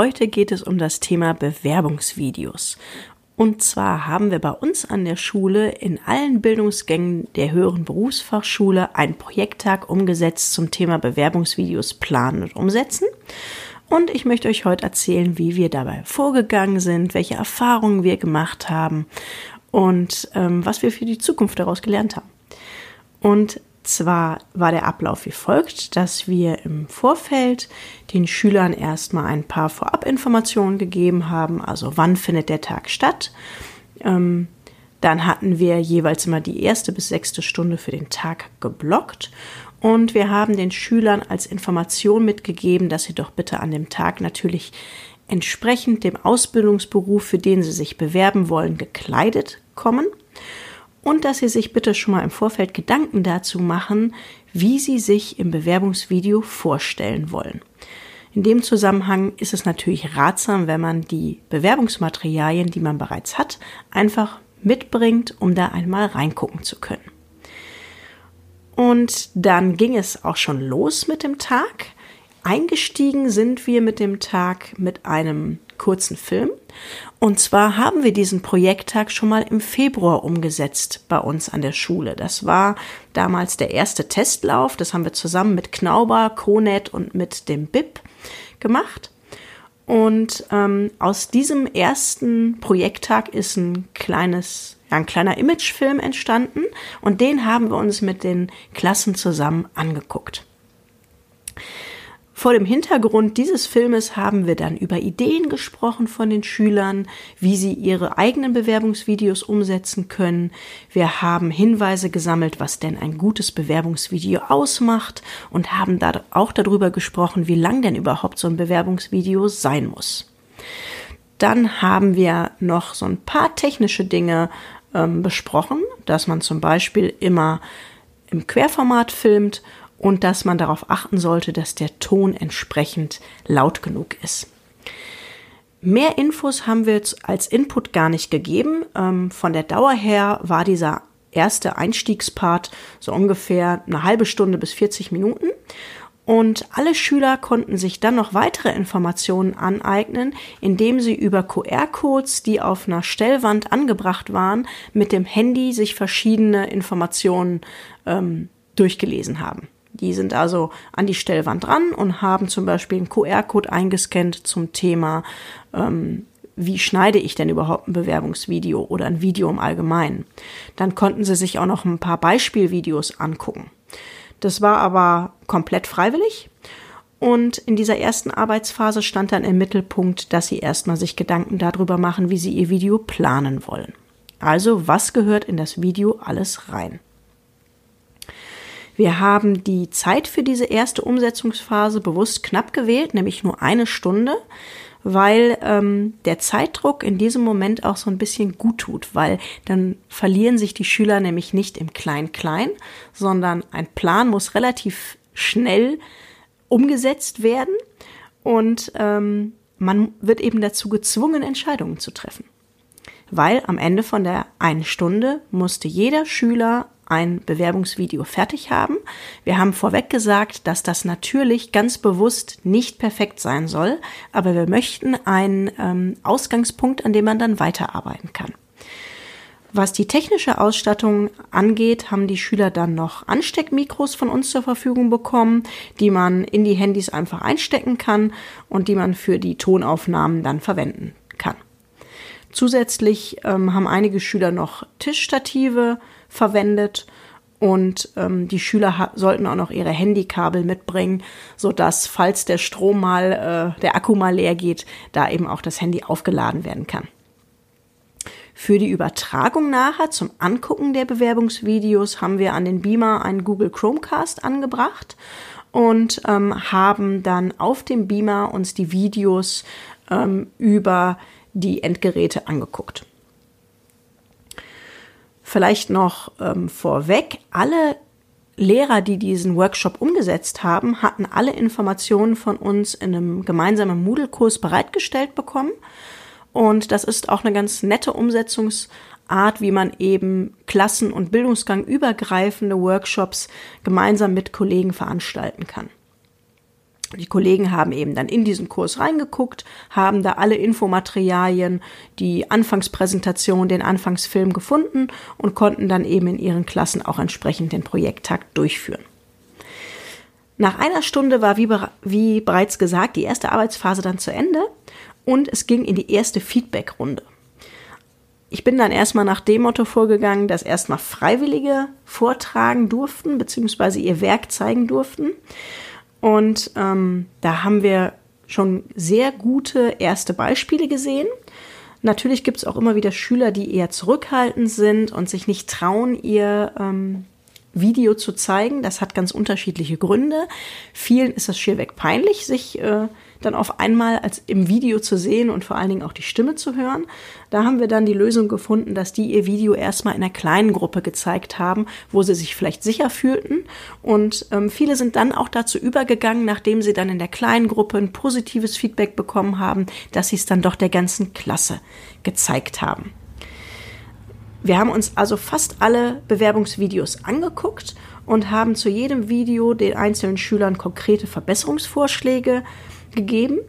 Heute geht es um das Thema Bewerbungsvideos. Und zwar haben wir bei uns an der Schule in allen Bildungsgängen der höheren Berufsfachschule einen Projekttag umgesetzt zum Thema Bewerbungsvideos planen und umsetzen. Und ich möchte euch heute erzählen, wie wir dabei vorgegangen sind, welche Erfahrungen wir gemacht haben und ähm, was wir für die Zukunft daraus gelernt haben. Und zwar war der Ablauf wie folgt, dass wir im Vorfeld den Schülern erstmal ein paar Vorabinformationen gegeben haben, also wann findet der Tag statt. Ähm, dann hatten wir jeweils immer die erste bis sechste Stunde für den Tag geblockt und wir haben den Schülern als Information mitgegeben, dass sie doch bitte an dem Tag natürlich entsprechend dem Ausbildungsberuf, für den sie sich bewerben wollen, gekleidet kommen und dass Sie sich bitte schon mal im Vorfeld Gedanken dazu machen, wie Sie sich im Bewerbungsvideo vorstellen wollen. In dem Zusammenhang ist es natürlich ratsam, wenn man die Bewerbungsmaterialien, die man bereits hat, einfach mitbringt, um da einmal reingucken zu können. Und dann ging es auch schon los mit dem Tag. Eingestiegen sind wir mit dem Tag mit einem kurzen Film. Und zwar haben wir diesen Projekttag schon mal im Februar umgesetzt bei uns an der Schule. Das war damals der erste Testlauf. Das haben wir zusammen mit Knauber, Conet und mit dem BIP gemacht. Und ähm, aus diesem ersten Projekttag ist ein kleines, ja, ein kleiner Imagefilm entstanden und den haben wir uns mit den Klassen zusammen angeguckt. Vor dem Hintergrund dieses Filmes haben wir dann über Ideen gesprochen von den Schülern, wie sie ihre eigenen Bewerbungsvideos umsetzen können. Wir haben Hinweise gesammelt, was denn ein gutes Bewerbungsvideo ausmacht und haben da auch darüber gesprochen, wie lang denn überhaupt so ein Bewerbungsvideo sein muss. Dann haben wir noch so ein paar technische Dinge ähm, besprochen, dass man zum Beispiel immer im Querformat filmt und dass man darauf achten sollte, dass der Ton entsprechend laut genug ist. Mehr Infos haben wir als Input gar nicht gegeben. Ähm, von der Dauer her war dieser erste Einstiegspart so ungefähr eine halbe Stunde bis 40 Minuten. Und alle Schüler konnten sich dann noch weitere Informationen aneignen, indem sie über QR-Codes, die auf einer Stellwand angebracht waren, mit dem Handy sich verschiedene Informationen ähm, durchgelesen haben. Die sind also an die Stellwand dran und haben zum Beispiel einen QR-Code eingescannt zum Thema, ähm, wie schneide ich denn überhaupt ein Bewerbungsvideo oder ein Video im Allgemeinen. Dann konnten sie sich auch noch ein paar Beispielvideos angucken. Das war aber komplett freiwillig. Und in dieser ersten Arbeitsphase stand dann im Mittelpunkt, dass sie erstmal sich Gedanken darüber machen, wie sie ihr Video planen wollen. Also, was gehört in das Video alles rein? Wir haben die Zeit für diese erste Umsetzungsphase bewusst knapp gewählt, nämlich nur eine Stunde, weil ähm, der Zeitdruck in diesem Moment auch so ein bisschen gut tut, weil dann verlieren sich die Schüler nämlich nicht im Klein-Klein, sondern ein Plan muss relativ schnell umgesetzt werden und ähm, man wird eben dazu gezwungen, Entscheidungen zu treffen. Weil am Ende von der einen Stunde musste jeder Schüler ein Bewerbungsvideo fertig haben. Wir haben vorweg gesagt, dass das natürlich ganz bewusst nicht perfekt sein soll, aber wir möchten einen ähm, Ausgangspunkt, an dem man dann weiterarbeiten kann. Was die technische Ausstattung angeht, haben die Schüler dann noch Ansteckmikros von uns zur Verfügung bekommen, die man in die Handys einfach einstecken kann und die man für die Tonaufnahmen dann verwenden kann. Zusätzlich ähm, haben einige Schüler noch Tischstative verwendet und ähm, die Schüler sollten auch noch ihre Handykabel mitbringen, so dass falls der Strom mal, äh, der Akku mal leer geht, da eben auch das Handy aufgeladen werden kann. Für die Übertragung nachher zum Angucken der Bewerbungsvideos haben wir an den Beamer einen Google Chromecast angebracht und ähm, haben dann auf dem Beamer uns die Videos ähm, über die Endgeräte angeguckt. Vielleicht noch ähm, vorweg, alle Lehrer, die diesen Workshop umgesetzt haben, hatten alle Informationen von uns in einem gemeinsamen Moodle-Kurs bereitgestellt bekommen. Und das ist auch eine ganz nette Umsetzungsart, wie man eben Klassen- und Bildungsgang übergreifende Workshops gemeinsam mit Kollegen veranstalten kann. Die Kollegen haben eben dann in diesen Kurs reingeguckt, haben da alle Infomaterialien, die Anfangspräsentation, den Anfangsfilm gefunden und konnten dann eben in ihren Klassen auch entsprechend den Projekttag durchführen. Nach einer Stunde war, wie, wie bereits gesagt, die erste Arbeitsphase dann zu Ende und es ging in die erste Feedbackrunde. Ich bin dann erstmal nach dem Motto vorgegangen, dass erstmal Freiwillige vortragen durften, beziehungsweise ihr Werk zeigen durften. Und ähm, da haben wir schon sehr gute erste Beispiele gesehen. Natürlich gibt es auch immer wieder Schüler, die eher zurückhaltend sind und sich nicht trauen, ihr ähm, Video zu zeigen. Das hat ganz unterschiedliche Gründe. Vielen ist das schierweg peinlich, sich äh, dann auf einmal als im Video zu sehen und vor allen Dingen auch die Stimme zu hören. Da haben wir dann die Lösung gefunden, dass die ihr Video erstmal in einer kleinen Gruppe gezeigt haben, wo sie sich vielleicht sicher fühlten. Und ähm, viele sind dann auch dazu übergegangen, nachdem sie dann in der kleinen Gruppe ein positives Feedback bekommen haben, dass sie es dann doch der ganzen Klasse gezeigt haben. Wir haben uns also fast alle Bewerbungsvideos angeguckt und haben zu jedem Video den einzelnen Schülern konkrete Verbesserungsvorschläge gegeben.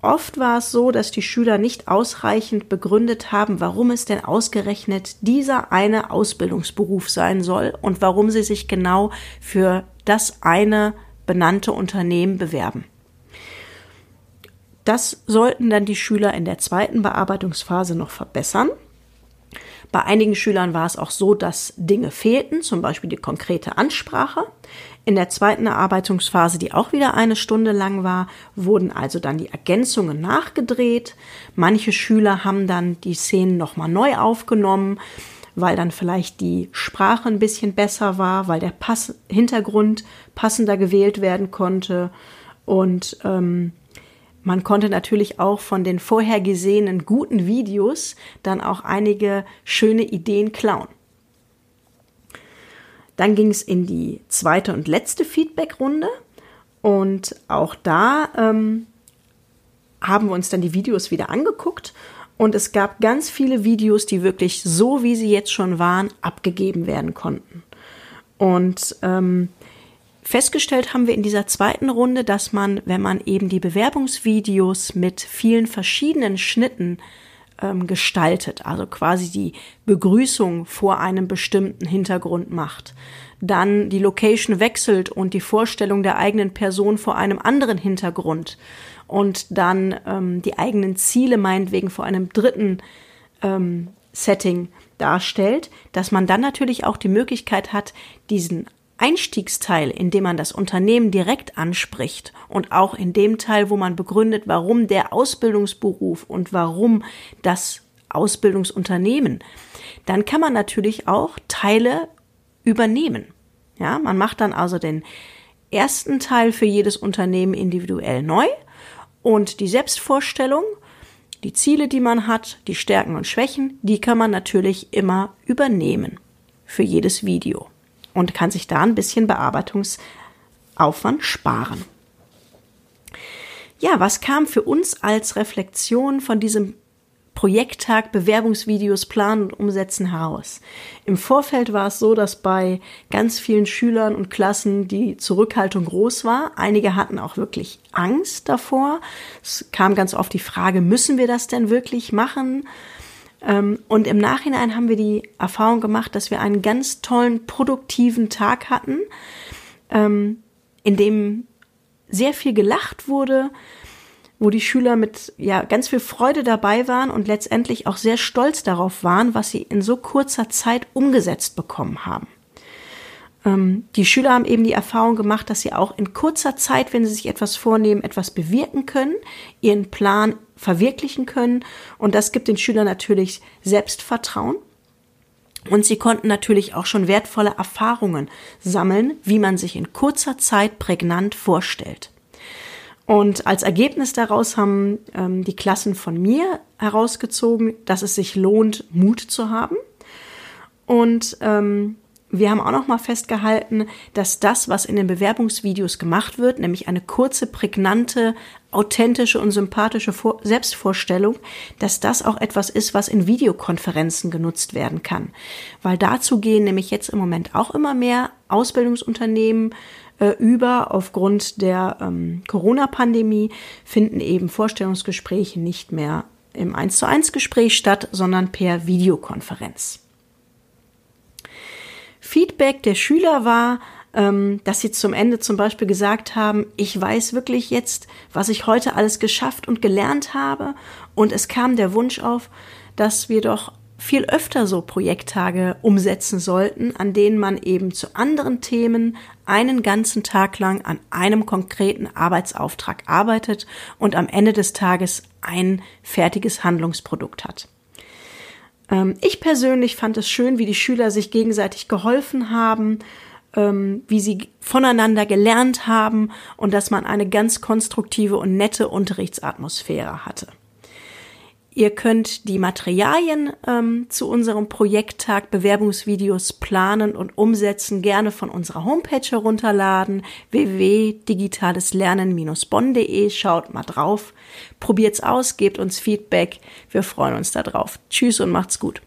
Oft war es so, dass die Schüler nicht ausreichend begründet haben, warum es denn ausgerechnet dieser eine Ausbildungsberuf sein soll und warum sie sich genau für das eine benannte Unternehmen bewerben. Das sollten dann die Schüler in der zweiten Bearbeitungsphase noch verbessern. Bei einigen Schülern war es auch so, dass Dinge fehlten, zum Beispiel die konkrete Ansprache. In der zweiten Erarbeitungsphase, die auch wieder eine Stunde lang war, wurden also dann die Ergänzungen nachgedreht. Manche Schüler haben dann die Szenen nochmal neu aufgenommen, weil dann vielleicht die Sprache ein bisschen besser war, weil der Pass Hintergrund passender gewählt werden konnte. Und ähm, man konnte natürlich auch von den vorher gesehenen guten Videos dann auch einige schöne Ideen klauen. Dann ging es in die zweite und letzte Feedback-Runde und auch da ähm, haben wir uns dann die Videos wieder angeguckt und es gab ganz viele Videos, die wirklich so, wie sie jetzt schon waren, abgegeben werden konnten. Und ähm, Festgestellt haben wir in dieser zweiten Runde, dass man, wenn man eben die Bewerbungsvideos mit vielen verschiedenen Schnitten ähm, gestaltet, also quasi die Begrüßung vor einem bestimmten Hintergrund macht, dann die Location wechselt und die Vorstellung der eigenen Person vor einem anderen Hintergrund und dann ähm, die eigenen Ziele meinetwegen vor einem dritten ähm, Setting darstellt, dass man dann natürlich auch die Möglichkeit hat, diesen Einstiegsteil, in dem man das Unternehmen direkt anspricht und auch in dem Teil, wo man begründet, warum der Ausbildungsberuf und warum das Ausbildungsunternehmen, dann kann man natürlich auch Teile übernehmen. Ja, man macht dann also den ersten Teil für jedes Unternehmen individuell neu und die Selbstvorstellung, die Ziele, die man hat, die Stärken und Schwächen, die kann man natürlich immer übernehmen für jedes Video und kann sich da ein bisschen Bearbeitungsaufwand sparen. Ja, was kam für uns als Reflexion von diesem Projekttag Bewerbungsvideos planen und umsetzen heraus. Im Vorfeld war es so, dass bei ganz vielen Schülern und Klassen die Zurückhaltung groß war. Einige hatten auch wirklich Angst davor. Es kam ganz oft die Frage, müssen wir das denn wirklich machen? Ähm, und im Nachhinein haben wir die Erfahrung gemacht, dass wir einen ganz tollen, produktiven Tag hatten, ähm, in dem sehr viel gelacht wurde, wo die Schüler mit ja ganz viel Freude dabei waren und letztendlich auch sehr stolz darauf waren, was sie in so kurzer Zeit umgesetzt bekommen haben. Ähm, die Schüler haben eben die Erfahrung gemacht, dass sie auch in kurzer Zeit, wenn sie sich etwas vornehmen, etwas bewirken können, ihren Plan verwirklichen können. Und das gibt den Schülern natürlich Selbstvertrauen. Und sie konnten natürlich auch schon wertvolle Erfahrungen sammeln, wie man sich in kurzer Zeit prägnant vorstellt. Und als Ergebnis daraus haben ähm, die Klassen von mir herausgezogen, dass es sich lohnt, Mut zu haben. Und ähm, wir haben auch noch mal festgehalten, dass das, was in den Bewerbungsvideos gemacht wird, nämlich eine kurze, prägnante, authentische und sympathische Vor Selbstvorstellung, dass das auch etwas ist, was in Videokonferenzen genutzt werden kann. Weil dazu gehen nämlich jetzt im Moment auch immer mehr Ausbildungsunternehmen äh, über. Aufgrund der ähm, Corona-Pandemie finden eben Vorstellungsgespräche nicht mehr im 1 zu 1 Gespräch statt, sondern per Videokonferenz. Feedback der Schüler war, ähm, dass sie zum Ende zum Beispiel gesagt haben, ich weiß wirklich jetzt, was ich heute alles geschafft und gelernt habe. Und es kam der Wunsch auf, dass wir doch viel öfter so Projekttage umsetzen sollten, an denen man eben zu anderen Themen einen ganzen Tag lang an einem konkreten Arbeitsauftrag arbeitet und am Ende des Tages ein fertiges Handlungsprodukt hat. Ähm, ich persönlich fand es schön, wie die Schüler sich gegenseitig geholfen haben, ähm, wie sie voneinander gelernt haben und dass man eine ganz konstruktive und nette Unterrichtsatmosphäre hatte. Ihr könnt die Materialien ähm, zu unserem Projekttag Bewerbungsvideos planen und umsetzen gerne von unserer Homepage herunterladen www.digitaleslernen-bonn.de. Schaut mal drauf, probiert's aus, gebt uns Feedback. Wir freuen uns darauf. Tschüss und macht's gut.